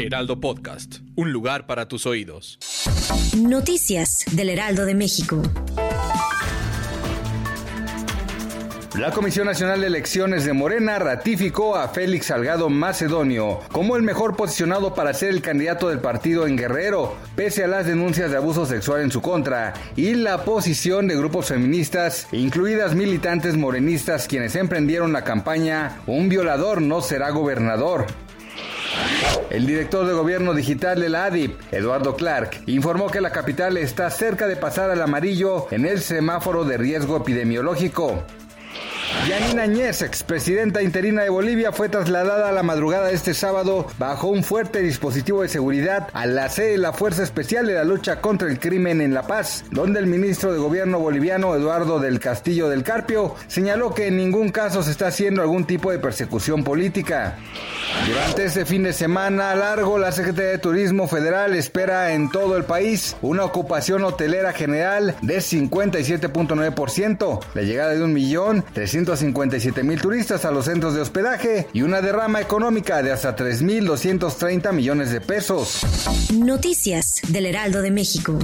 Heraldo Podcast, un lugar para tus oídos. Noticias del Heraldo de México. La Comisión Nacional de Elecciones de Morena ratificó a Félix Salgado Macedonio como el mejor posicionado para ser el candidato del partido en Guerrero, pese a las denuncias de abuso sexual en su contra y la posición de grupos feministas, incluidas militantes morenistas quienes emprendieron la campaña Un violador no será gobernador. El director de gobierno digital de la ADIP, Eduardo Clark, informó que la capital está cerca de pasar al amarillo en el semáforo de riesgo epidemiológico. Yanina Añez, expresidenta interina de Bolivia, fue trasladada a la madrugada de este sábado bajo un fuerte dispositivo de seguridad a la sede de la Fuerza Especial de la Lucha contra el Crimen en La Paz, donde el ministro de Gobierno boliviano, Eduardo del Castillo del Carpio, señaló que en ningún caso se está haciendo algún tipo de persecución política. Durante este fin de semana largo, la Secretaría de Turismo Federal espera en todo el país una ocupación hotelera general de 57.9%, la llegada de un millón 157 mil turistas a los centros de hospedaje y una derrama económica de hasta 3.230 millones de pesos. Noticias del Heraldo de México.